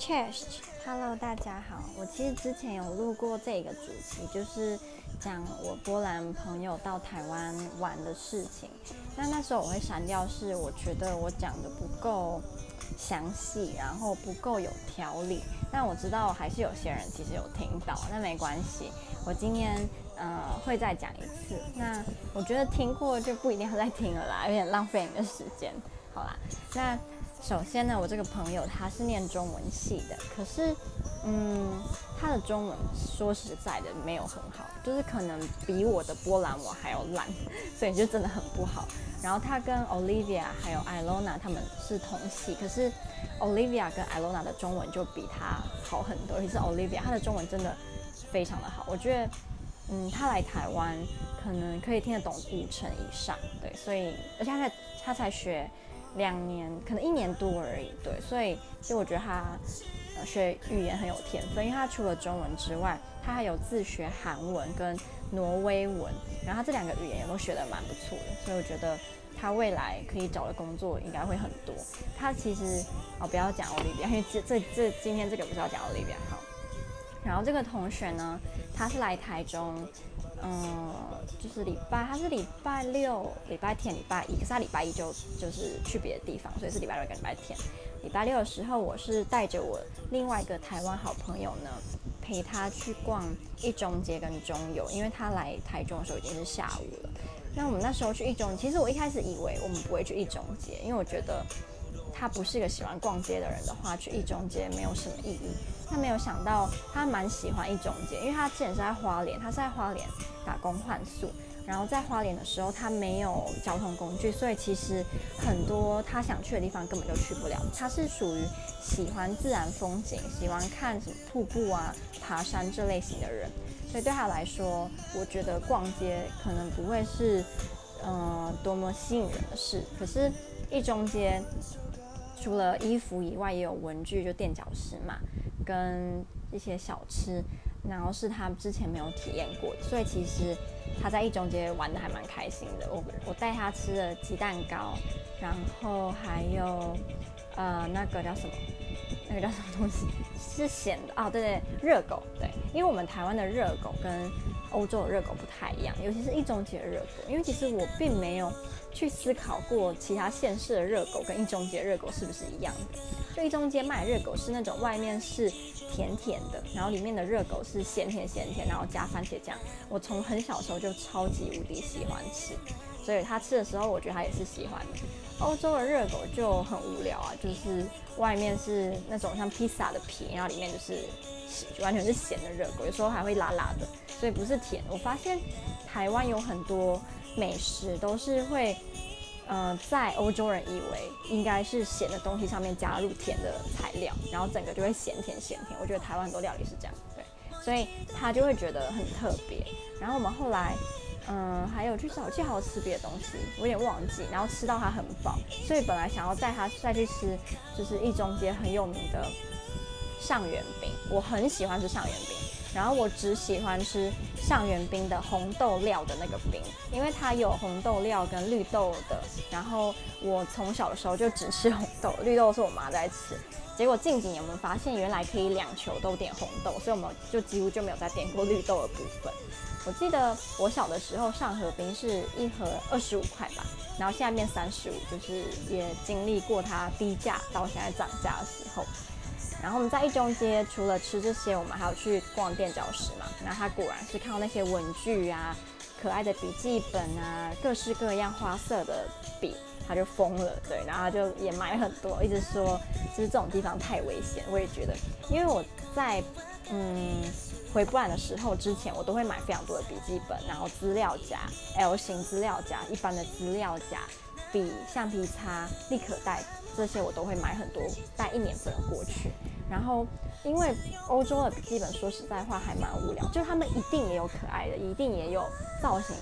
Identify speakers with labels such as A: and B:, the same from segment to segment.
A: Chest，Hello，大家好。我其实之前有录过这个主题，就是讲我波兰朋友到台湾玩的事情。那那时候我会删掉，是我觉得我讲的不够详细，然后不够有条理。但我知道还是有些人其实有听到，那没关系。我今天呃会再讲一次。那我觉得听过就不一定要再听了啦，有点浪费你的时间。好啦，那。首先呢，我这个朋友他是念中文系的，可是，嗯，他的中文说实在的没有很好，就是可能比我的波兰我还要烂，所以就真的很不好。然后他跟 Olivia 还有 Ilona 他们是同系，可是 Olivia 跟 Ilona 的中文就比他好很多，尤其是 Olivia，他的中文真的非常的好。我觉得，嗯，他来台湾可能可以听得懂五成以上，对，所以而且他才他才学。两年，可能一年多而已，对，所以其实我觉得他呃学语言很有天分，因为他除了中文之外，他还有自学韩文跟挪威文，然后他这两个语言也都学得蛮不错的，所以我觉得他未来可以找的工作应该会很多。他其实哦不要讲 Olivia，因为这这这今天这个不是要讲 Olivia 好，然后这个同学呢，他是来台中。嗯，就是礼拜，他是礼拜六、礼拜天、礼拜一，可是他礼拜一就就是去别的地方，所以是礼拜六跟礼拜天。礼拜六的时候，我是带着我另外一个台湾好朋友呢，陪他去逛一中街跟中友，因为他来台中的时候已经是下午了。那我们那时候去一中，其实我一开始以为我们不会去一中街，因为我觉得他不是一个喜欢逛街的人的话，去一中街没有什么意义。他没有想到，他蛮喜欢一中街，因为他之前是在花莲，他是在花莲打工换宿，然后在花莲的时候，他没有交通工具，所以其实很多他想去的地方根本就去不了。他是属于喜欢自然风景、喜欢看什么瀑布啊、爬山这类型的人，所以对他来说，我觉得逛街可能不会是呃多么吸引人的事。可是，一中街除了衣服以外，也有文具，就垫脚石嘛。跟一些小吃，然后是他之前没有体验过，所以其实他在一中街玩的还蛮开心的。我我带他吃了鸡蛋糕，然后还有呃那个叫什么？那个叫什么东西？是咸的啊？对对，热狗。对，因为我们台湾的热狗跟欧洲的热狗不太一样，尤其是一中街的热狗，因为其实我并没有去思考过其他县市的热狗跟一中街热狗是不是一样的。最中间卖热狗是那种外面是甜甜的，然后里面的热狗是咸甜咸甜，然后加番茄酱。我从很小时候就超级无敌喜欢吃，所以他吃的时候，我觉得他也是喜欢的。欧洲的热狗就很无聊啊，就是外面是那种像披萨的皮，然后里面就是完全是咸的热狗，有时候还会辣辣的，所以不是甜。我发现台湾有很多美食都是会。呃，在欧洲人以为应该是咸的东西上面加入甜的材料，然后整个就会咸甜咸甜。我觉得台湾很多料理是这样，对，所以他就会觉得很特别。然后我们后来，嗯、还有去找去好吃别的东西，我有点忘记。然后吃到他很饱，所以本来想要带他再去吃，就是一中街很有名的上元饼，我很喜欢吃上元饼。然后我只喜欢吃上元冰的红豆料的那个冰，因为它有红豆料跟绿豆的。然后我从小的时候就只吃红豆，绿豆是我妈在吃。结果近几年我们发现原来可以两球都点红豆，所以我们就几乎就没有再点过绿豆的部分。我记得我小的时候上河冰是一盒二十五块吧，然后现在变三十五，就是也经历过它低价到现在涨价的时候。然后我们在一中街，除了吃这些，我们还有去逛垫脚石嘛。然后他果然是看到那些文具啊、可爱的笔记本啊、各式各样花色的笔，他就疯了。对，然后他就也买很多，一直说就是这种地方太危险。我也觉得，因为我在嗯回波兰的时候，之前我都会买非常多的笔记本，然后资料夹、L 型资料夹、一般的资料夹、笔、橡皮擦、立可带。这些我都会买很多，带一年不能过去。然后，因为欧洲的笔记本说实在话还蛮无聊，就他们一定也有可爱的，一定也有造型，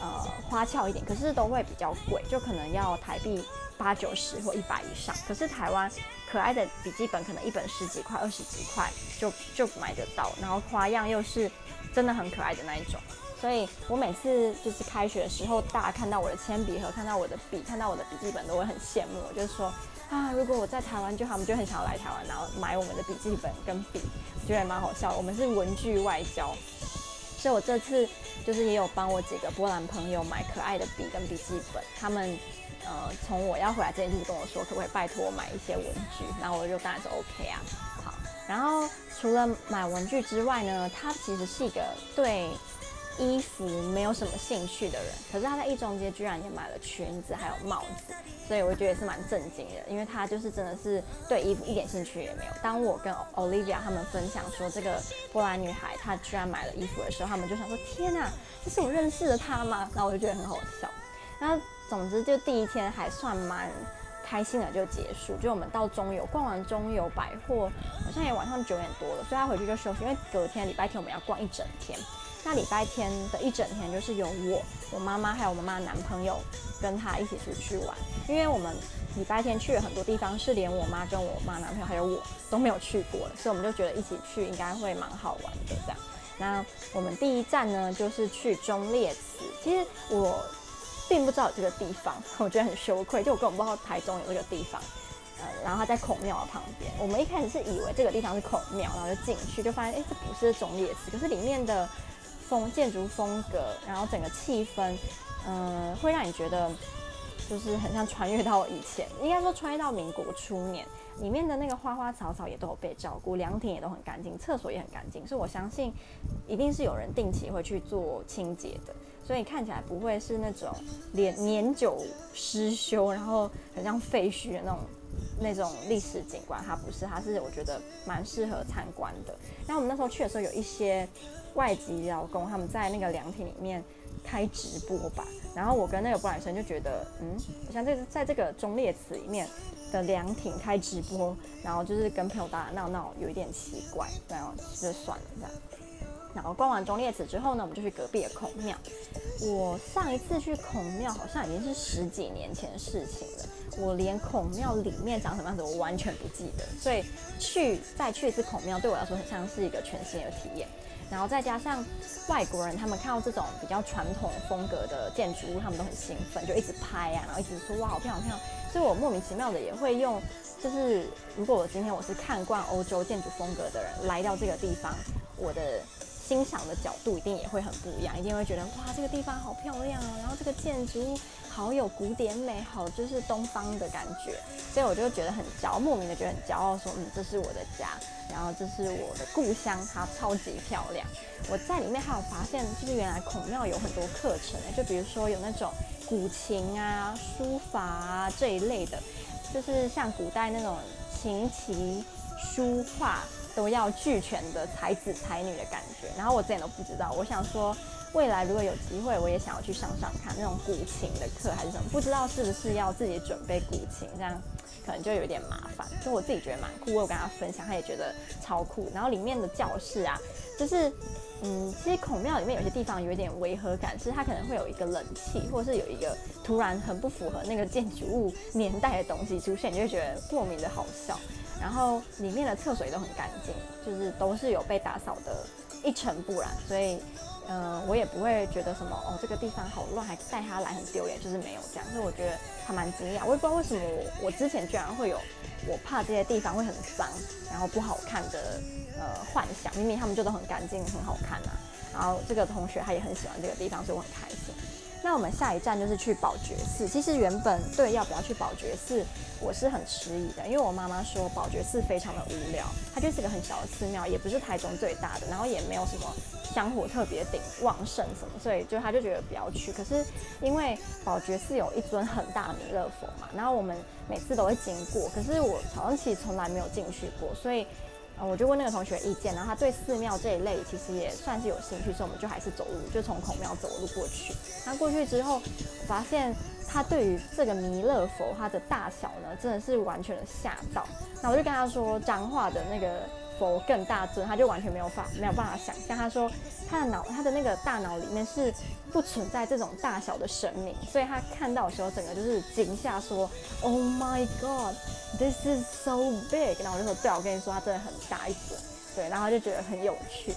A: 呃，花俏一点，可是都会比较贵，就可能要台币八九十或一百以上。可是台湾可爱的笔记本可能一本十几块、二十几块就就买得到，然后花样又是真的很可爱的那一种。所以我每次就是开学的时候，大家看到我的铅笔盒，看到我的笔，看到我的笔记本，都会很羡慕。我就是说，啊，如果我在台湾就好，我们就很想要来台湾，然后买我们的笔记本跟笔，我觉得也蛮好笑。我们是文具外交，所以我这次就是也有帮我几个波兰朋友买可爱的笔跟笔记本，他们呃从我要回来之前就是跟我说，可不可以拜托我买一些文具，然后我就当然是 OK 啊。好，然后除了买文具之外呢，它其实是一个对。衣服没有什么兴趣的人，可是他在一中街居然也买了裙子还有帽子，所以我觉得也是蛮震惊的，因为他就是真的是对衣服一点兴趣也没有。当我跟 Olivia 他们分享说这个波兰女孩她居然买了衣服的时候，他们就想说天哪，这是我认识的她吗？然后我就觉得很好笑。那总之就第一天还算蛮开心的就结束，就我们到中游逛完中游百货，好像也晚上九点多了，所以他回去就休息，因为隔天礼拜天我们要逛一整天。那礼拜天的一整天就是由我、我妈妈还有我妈妈男朋友跟他一起出去玩，因为我们礼拜天去了很多地方，是连我妈跟我妈男朋友还有我都没有去过的，所以我们就觉得一起去应该会蛮好玩的这样。那我们第一站呢就是去忠烈祠，其实我并不知道这个地方，我觉得很羞愧，就我根本不知道台中有这个地方。呃，然后它在孔庙的旁边，我们一开始是以为这个地方是孔庙，然后就进去就发现，哎，这不是忠烈祠，可是里面的。风建筑风格，然后整个气氛，嗯、会让你觉得就是很像穿越到以前，应该说穿越到民国初年。里面的那个花花草草也都有被照顾，凉亭也都很干净，厕所也很干净，所以我相信一定是有人定期会去做清洁的，所以看起来不会是那种年年久失修，然后很像废墟的那种那种历史景观，它不是，它是我觉得蛮适合参观的。那我们那时候去的时候有一些。外籍劳工他们在那个凉亭里面开直播吧，然后我跟那个布兰生就觉得，嗯，好像在在这个忠烈祠里面的凉亭开直播，然后就是跟朋友打打闹闹，有一点奇怪，然后就算了这样。然后逛完忠烈祠之后呢，我们就去隔壁的孔庙。我上一次去孔庙好像已经是十几年前的事情了，我连孔庙里面长什么样子我完全不记得，所以去再去一次孔庙对我来说很像是一个全新的体验。然后再加上外国人，他们看到这种比较传统风格的建筑物，他们都很兴奋，就一直拍啊，然后一直说哇，好漂亮，好漂亮。所以我莫名其妙的也会用，就是如果我今天我是看惯欧洲建筑风格的人，来到这个地方，我的欣赏的角度一定也会很不一样，一定会觉得哇，这个地方好漂亮哦，然后这个建筑物好有古典美，好就是东方的感觉。所以我就觉得很骄傲，莫名的觉得很骄傲，说嗯，这是我的家。然后这是我的故乡，它超级漂亮。我在里面还有发现，就是原来孔庙有很多课程，就比如说有那种古琴啊、书法啊这一类的，就是像古代那种琴棋书画都要俱全的才子才女的感觉。然后我自己都不知道，我想说未来如果有机会，我也想要去上上看那种古琴的课还是什么，不知道是不是要自己准备古琴这样。可能就有点麻烦，就我自己觉得蛮酷，我有跟他分享，他也觉得超酷。然后里面的教室啊，就是嗯，其实孔庙里面有些地方有一点违和感，是它可能会有一个冷气，或者是有一个突然很不符合那个建筑物年代的东西出现，你就会觉得莫名的好笑。然后里面的厕所也都很干净，就是都是有被打扫的一尘不染，所以。嗯，我也不会觉得什么哦，这个地方好乱，还带他来很丢脸，就是没有这样。所以我觉得还蛮惊讶，我也不知道为什么我我之前居然会有我怕这些地方会很脏，然后不好看的呃幻想。明明他们就都很干净，很好看啊。然后这个同学他也很喜欢这个地方，所以我很开心。那我们下一站就是去宝觉寺。其实原本对要不要去宝觉寺，我是很迟疑的，因为我妈妈说宝觉寺非常的无聊，它就是一个很小的寺庙，也不是台中最大的，然后也没有什么香火特别鼎旺盛什么，所以就他就觉得不要去。可是因为宝觉寺有一尊很大的弥勒佛嘛，然后我们每次都会经过，可是我好像其实从来没有进去过，所以。我就问那个同学意见，然后他对寺庙这一类其实也算是有兴趣，所以我们就还是走路，就从孔庙走路过去。他过去之后，发现他对于这个弥勒佛它的大小呢，真的是完全的吓到。那我就跟他说，彰化的那个。佛更大尊，他就完全没有法没有办法想象。他说他的脑他的那个大脑里面是不存在这种大小的神明，所以他看到的时候，整个就是惊吓，说：“Oh my God, this is so big！” 然后我就说：“对，我跟你说，他真的很大一尊。”对，然后他就觉得很有趣。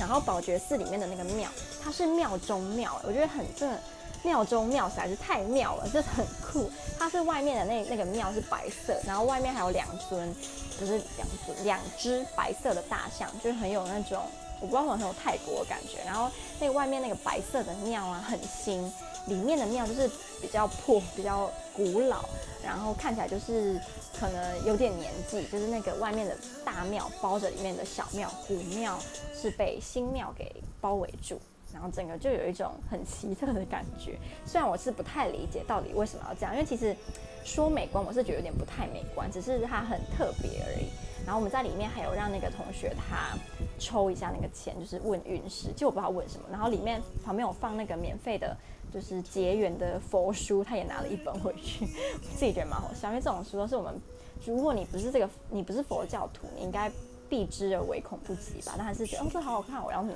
A: 然后宝觉寺里面的那个庙，它是庙中庙，我觉得很真的庙中庙实在是太妙了，就是很酷。它是外面的那那个庙是白色，然后外面还有两尊，不是两尊两只白色的大象，就是很有那种我不知道为什么很有泰国的感觉。然后那个外面那个白色的庙啊很新，里面的庙就是比较破、比较古老，然后看起来就是可能有点年纪。就是那个外面的大庙包着里面的小庙，古庙是被新庙给包围住。然后整个就有一种很奇特的感觉，虽然我是不太理解到底为什么要这样，因为其实说美观，我是觉得有点不太美观，只是它很特别而已。然后我们在里面还有让那个同学他抽一下那个签，就是问运势，就我不知道问什么。然后里面旁边有放那个免费的，就是结缘的佛书，他也拿了一本回去，我 自己觉得蛮好笑，因为这种书都是我们，如果你不是这个，你不是佛教徒，你应该。避之而唯恐不及吧，但还是觉得哦，这好好看，我要拿，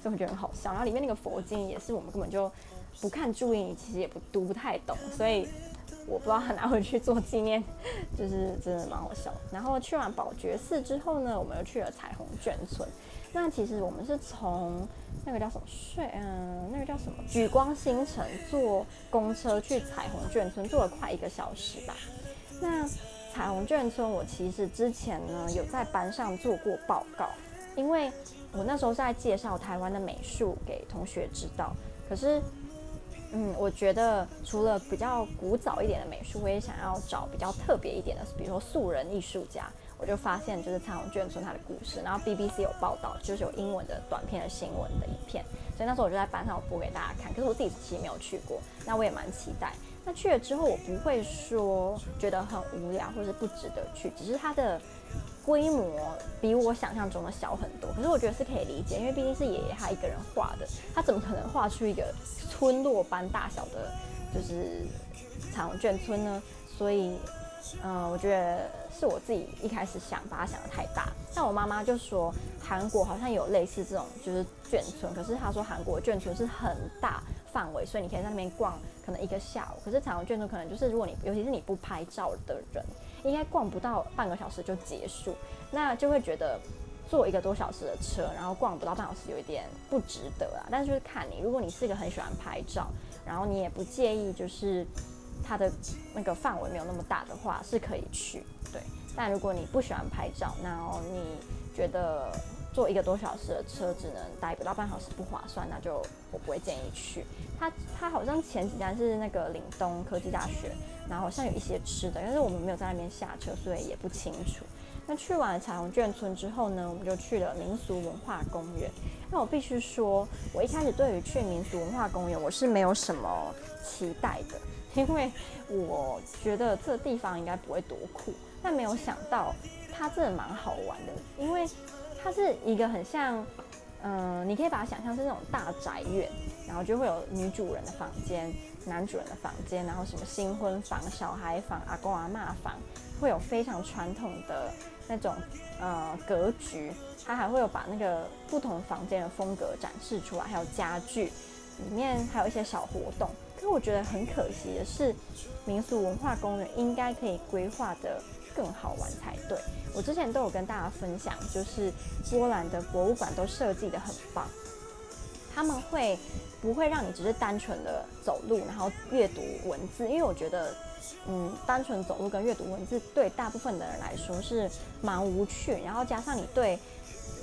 A: 所以我觉得很好笑。然后里面那个佛经也是我们根本就不看注音，其实也不读不太懂，所以我不知道他拿回去做纪念，就是真的蛮好笑。然后去完宝觉寺之后呢，我们又去了彩虹眷村。那其实我们是从那个叫什么睡，嗯，那个叫什么莒光新城坐公车去彩虹眷村，坐了快一个小时吧。那彩虹眷村，我其实之前呢有在班上做过报告，因为我那时候是在介绍台湾的美术给同学知道。可是，嗯，我觉得除了比较古早一点的美术，我也想要找比较特别一点的，比如说素人艺术家。我就发现就是彩虹眷村它的故事，然后 BBC 有报道，就是有英文的短片的新闻的影片，所以那时候我就在班上播给大家看。可是我自己其实没有去过，那我也蛮期待。那去了之后，我不会说觉得很无聊或者是不值得去，只是它的规模比我想象中的小很多。可是我觉得是可以理解，因为毕竟是爷爷他一个人画的，他怎么可能画出一个村落般大小的，就是彩虹眷村呢？所以，嗯、我觉得是我自己一开始想把它想得太大。但我妈妈就说，韩国好像有类似这种就是眷村，可是她说韩国眷村是很大范围，所以你可以在那边逛。可能一个下午，可是彩虹眷村可能就是，如果你尤其是你不拍照的人，应该逛不到半个小时就结束，那就会觉得坐一个多小时的车，然后逛不到半小时有一点不值得啊。但是就是看你，如果你是一个很喜欢拍照，然后你也不介意就是它的那个范围没有那么大的话，是可以去。对，但如果你不喜欢拍照，然后你觉得。坐一个多小时的车只能待不到半小时，不划算，那就我不会建议去。它它好像前几站是那个岭东科技大学，然后好像有一些吃的，但是我们没有在那边下车，所以也不清楚。那去完彩虹眷村之后呢，我们就去了民俗文化公园。那我必须说，我一开始对于去民俗文化公园我是没有什么期待的，因为我觉得这地方应该不会多酷，但没有想到它真的蛮好玩的，因为。它是一个很像，嗯、你可以把它想象是那种大宅院，然后就会有女主人的房间、男主人的房间，然后什么新婚房、小孩房、阿公阿嬷房，会有非常传统的那种呃格局。它还会有把那个不同房间的风格展示出来，还有家具，里面还有一些小活动。可是我觉得很可惜的是，民俗文化公园应该可以规划的更好玩才对。我之前都有跟大家分享，就是波兰的博物馆都设计得很棒，他们会不会让你只是单纯的走路，然后阅读文字？因为我觉得，嗯，单纯走路跟阅读文字对大部分的人来说是蛮无趣，然后加上你对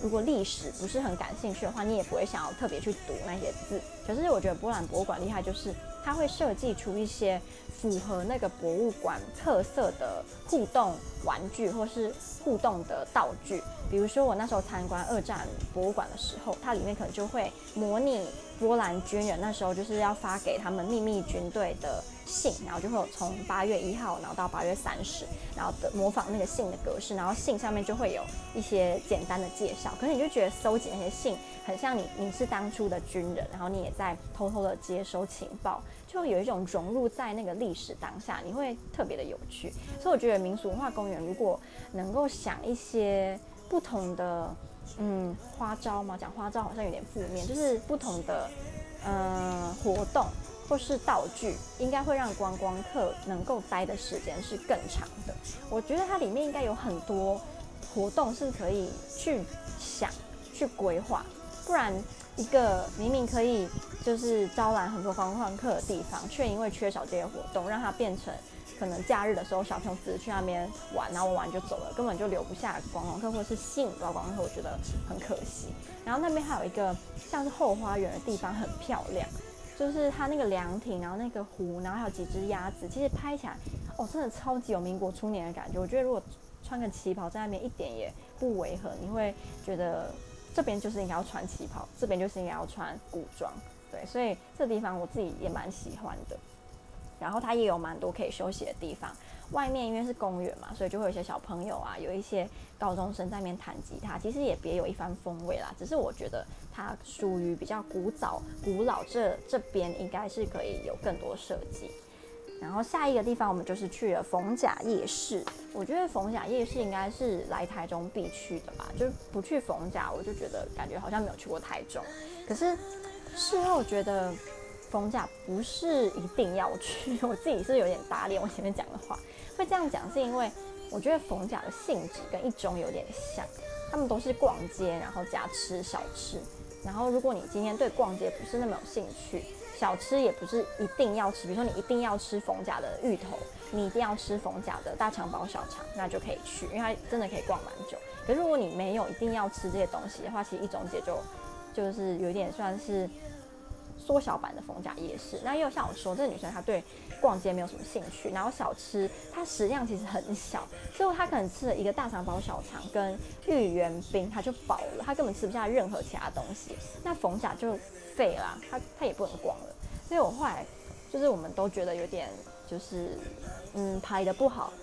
A: 如果历史不是很感兴趣的话，你也不会想要特别去读那些字。可是我觉得波兰博物馆厉害，就是它会设计出一些。符合那个博物馆特色的互动玩具，或是互动的道具，比如说我那时候参观二战博物馆的时候，它里面可能就会模拟波兰军人那时候就是要发给他们秘密军队的信，然后就会有从八月一号然后到八月三十，然后的模仿那个信的格式，然后信上面就会有一些简单的介绍，可是你就觉得搜集那些信很像你你是当初的军人，然后你也在偷偷的接收情报。就有一种融入在那个历史当下，你会特别的有趣。所以我觉得民俗文化公园如果能够想一些不同的嗯花招嘛，讲花招好像有点负面，就是不同的嗯活动或是道具，应该会让观光客能够待的时间是更长的。我觉得它里面应该有很多活动是可以去想去规划，不然。一个明明可以就是招揽很多观光客的地方，却因为缺少这些活动，让它变成可能假日的时候小朋友只是去那边玩，然后玩完就走了，根本就留不下观光客，或者是吸引不到观光客，我觉得很可惜。然后那边还有一个像是后花园的地方，很漂亮，就是它那个凉亭，然后那个湖，然后还有几只鸭子，其实拍起来哦，真的超级有民国初年的感觉。我觉得如果穿个旗袍在那边，一点也不违和，你会觉得。这边就是应该要穿旗袍，这边就是应该要穿古装，对，所以这地方我自己也蛮喜欢的。然后它也有蛮多可以休息的地方，外面因为是公园嘛，所以就会有一些小朋友啊，有一些高中生在那边弹吉他，其实也别有一番风味啦。只是我觉得它属于比较古早、古老，这这边应该是可以有更多设计。然后下一个地方我们就是去了逢甲夜市，我觉得逢甲夜市应该是来台中必去的吧，就不去逢甲，我就觉得感觉好像没有去过台中。可是事后觉得逢甲不是一定要去，我自己是有点打脸我前面讲的话，会这样讲是因为我觉得逢甲的性质跟一中有点像，他们都是逛街，然后加吃小吃。然后如果你今天对逛街不是那么有兴趣，小吃也不是一定要吃，比如说你一定要吃逢甲的芋头，你一定要吃逢甲的大肠包小肠，那就可以去，因为它真的可以逛蛮久。可是如果你没有一定要吃这些东西的话，其实一中街就就是有点算是缩小版的逢甲夜市。那又像我说，这个女生她对逛街没有什么兴趣，然后小吃她食量其实很小，所以她可能吃了一个大肠包小肠跟芋圆冰，她就饱了，她根本吃不下任何其他东西。那逢甲就废了，她她也不能逛了。所以我后来就是我们都觉得有点就是嗯排的不好，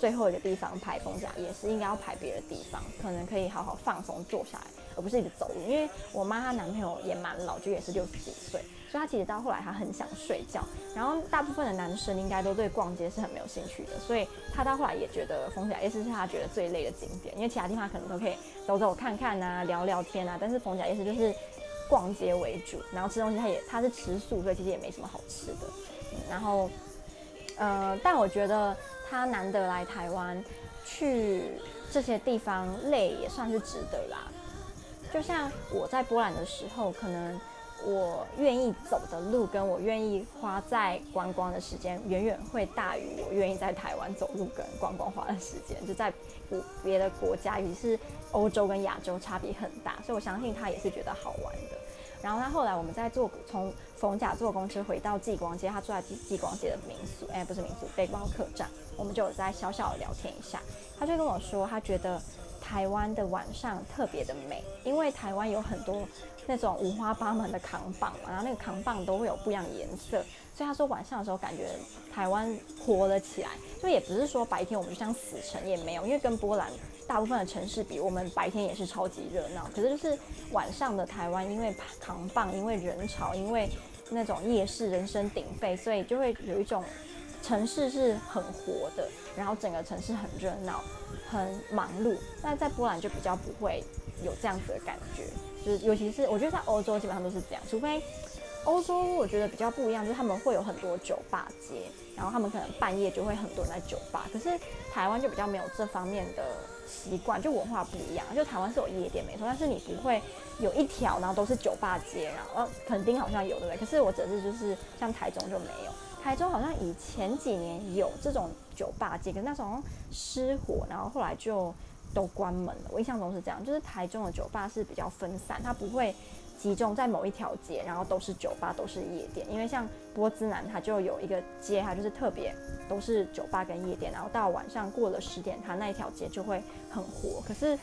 A: 最后一个地方排逢甲夜市应该要排别的地方，可能可以好好放松坐下来，而不是一直走路。因为我妈她男朋友也蛮老，就也是六十几岁，所以她其实到后来她很想睡觉。然后大部分的男生应该都对逛街是很没有兴趣的，所以她到后来也觉得逢甲夜市是她觉得最累的景点，因为其他地方可能都可以走走看看啊，聊聊天啊，但是逢甲夜市就是。逛街为主，然后吃东西，他也他是吃素，所以其实也没什么好吃的。嗯、然后，呃，但我觉得他难得来台湾，去这些地方累也算是值得啦。就像我在波兰的时候，可能我愿意走的路，跟我愿意花在观光的时间，远远会大于我愿意在台湾走路跟观光花的时间。就在别的国家，尤其是欧洲跟亚洲，差别很大，所以我相信他也是觉得好玩的。然后他后来我们在坐从逢甲坐公车回到继光街，他住在继继光街的民宿，哎，不是民宿，背包客栈，我们就有在小小的聊天一下。他就跟我说，他觉得台湾的晚上特别的美，因为台湾有很多那种五花八门的扛棒嘛，然后那个扛棒都会有不一样颜色，所以他说晚上的时候感觉台湾活了起来。就也不是说白天我们就像死城也没有，因为跟波兰。大部分的城市比我们白天也是超级热闹，可是就是晚上的台湾，因为扛棒，因为人潮，因为那种夜市人声鼎沸，所以就会有一种城市是很活的，然后整个城市很热闹，很忙碌。但在波兰就比较不会有这样子的感觉，就是尤其是我觉得在欧洲基本上都是这样，除非欧洲我觉得比较不一样，就是他们会有很多酒吧街，然后他们可能半夜就会很多人在酒吧，可是台湾就比较没有这方面的。习惯就文化不一样，就台湾是有夜店没错，但是你不会有一条，然后都是酒吧街，然后肯定好像有对不对？可是我只是就是像台中就没有，台中好像以前几年有这种酒吧街，跟那种失火，然后后来就都关门了。我印象中是这样，就是台中的酒吧是比较分散，它不会。集中在某一条街，然后都是酒吧，都是夜店。因为像波兹南，它就有一个街，它就是特别都是酒吧跟夜店。然后到晚上过了十点，它那一条街就会很火。可是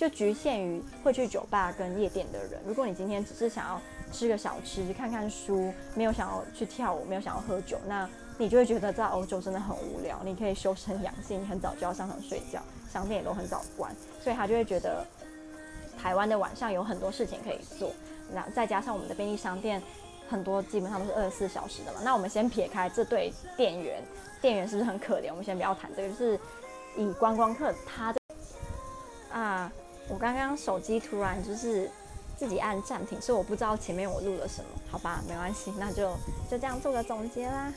A: 就局限于会去酒吧跟夜店的人。如果你今天只是想要吃个小吃、看看书，没有想要去跳舞，没有想要喝酒，那你就会觉得在欧洲真的很无聊。你可以修身养性，你很早就要上床睡觉，商店也都很早关，所以他就会觉得台湾的晚上有很多事情可以做。那再加上我们的便利商店，很多基本上都是二十四小时的嘛。那我们先撇开这对店员，店员是不是很可怜？我们先不要谈这个，就是以观光客他的啊，我刚刚手机突然就是自己按暂停，所以我不知道前面我录了什么，好吧，没关系，那就就这样做个总结啦。